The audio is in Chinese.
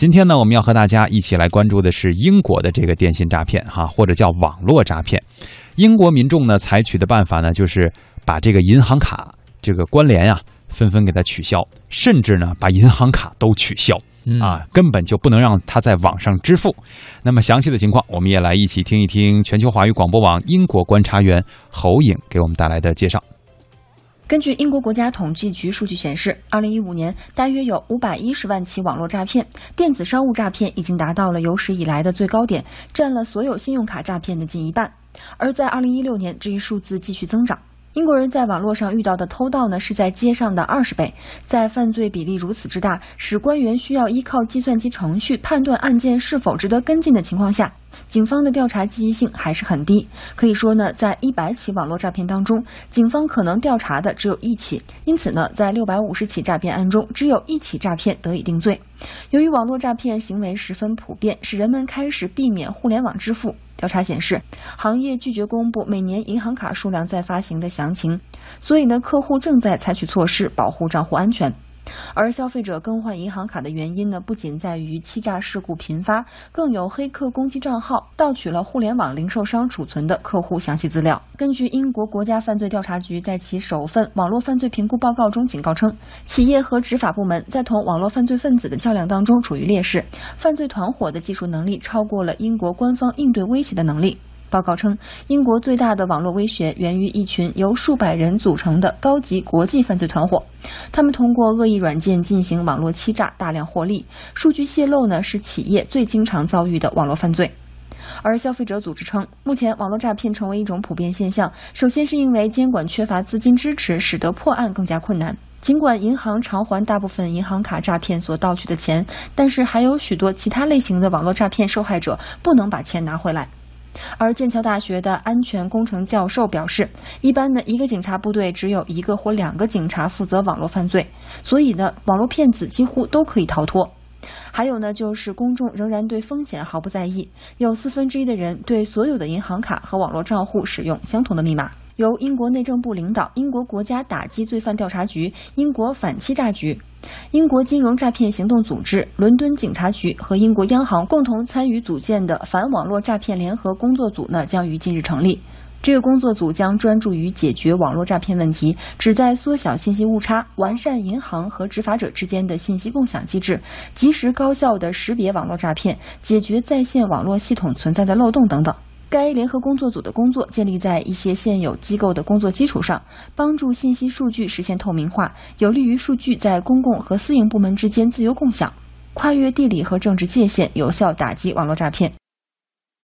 今天呢，我们要和大家一起来关注的是英国的这个电信诈骗，哈，或者叫网络诈骗。英国民众呢采取的办法呢，就是把这个银行卡这个关联啊，纷纷给它取消，甚至呢把银行卡都取消啊，根本就不能让他在网上支付。那么详细的情况，我们也来一起听一听全球华语广播网英国观察员侯颖给我们带来的介绍。根据英国国家统计局数据显示，二零一五年大约有五百一十万起网络诈骗，电子商务诈骗已经达到了有史以来的最高点，占了所有信用卡诈骗的近一半。而在二零一六年，这一数字继续增长。英国人在网络上遇到的偷盗呢，是在街上的二十倍。在犯罪比例如此之大，使官员需要依靠计算机程序判断案件是否值得跟进的情况下，警方的调查积极性还是很低。可以说呢，在一百起网络诈骗当中，警方可能调查的只有一起。因此呢，在六百五十起诈骗案中，只有一起诈骗得以定罪。由于网络诈骗行为十分普遍，使人们开始避免互联网支付。调查显示，行业拒绝公布每年银行卡数量在发行的详情，所以呢，客户正在采取措施保护账户安全。而消费者更换银行卡的原因呢，不仅在于欺诈事故频发，更有黑客攻击账号，盗取了互联网零售商储存的客户详细资料。根据英国国家犯罪调查局在其首份网络犯罪评估报告中警告称，企业和执法部门在同网络犯罪分子的较量当中处于劣势，犯罪团伙的技术能力超过了英国官方应对威胁的能力。报告称，英国最大的网络威胁源于一群由数百人组成的高级国际犯罪团伙，他们通过恶意软件进行网络欺诈，大量获利。数据泄露呢，是企业最经常遭遇的网络犯罪。而消费者组织称，目前网络诈骗成为一种普遍现象。首先是因为监管缺乏资金支持，使得破案更加困难。尽管银行偿还大部分银行卡诈骗所盗取的钱，但是还有许多其他类型的网络诈骗受害者不能把钱拿回来。而剑桥大学的安全工程教授表示，一般呢，一个警察部队只有一个或两个警察负责网络犯罪，所以呢，网络骗子几乎都可以逃脱。还有呢，就是公众仍然对风险毫不在意，有四分之一的人对所有的银行卡和网络账户使用相同的密码。由英国内政部领导、英国国家打击罪犯调查局、英国反欺诈局、英国金融诈骗行动组织、伦敦警察局和英国央行共同参与组建的反网络诈骗联合工作组呢，将于近日成立。这个工作组将专注于解决网络诈骗问题，旨在缩小信息误差，完善银行和执法者之间的信息共享机制，及时高效地识别网络诈骗，解决在线网络系统存在的漏洞等等。该联合工作组的工作建立在一些现有机构的工作基础上，帮助信息数据实现透明化，有利于数据在公共和私营部门之间自由共享，跨越地理和政治界限，有效打击网络诈骗。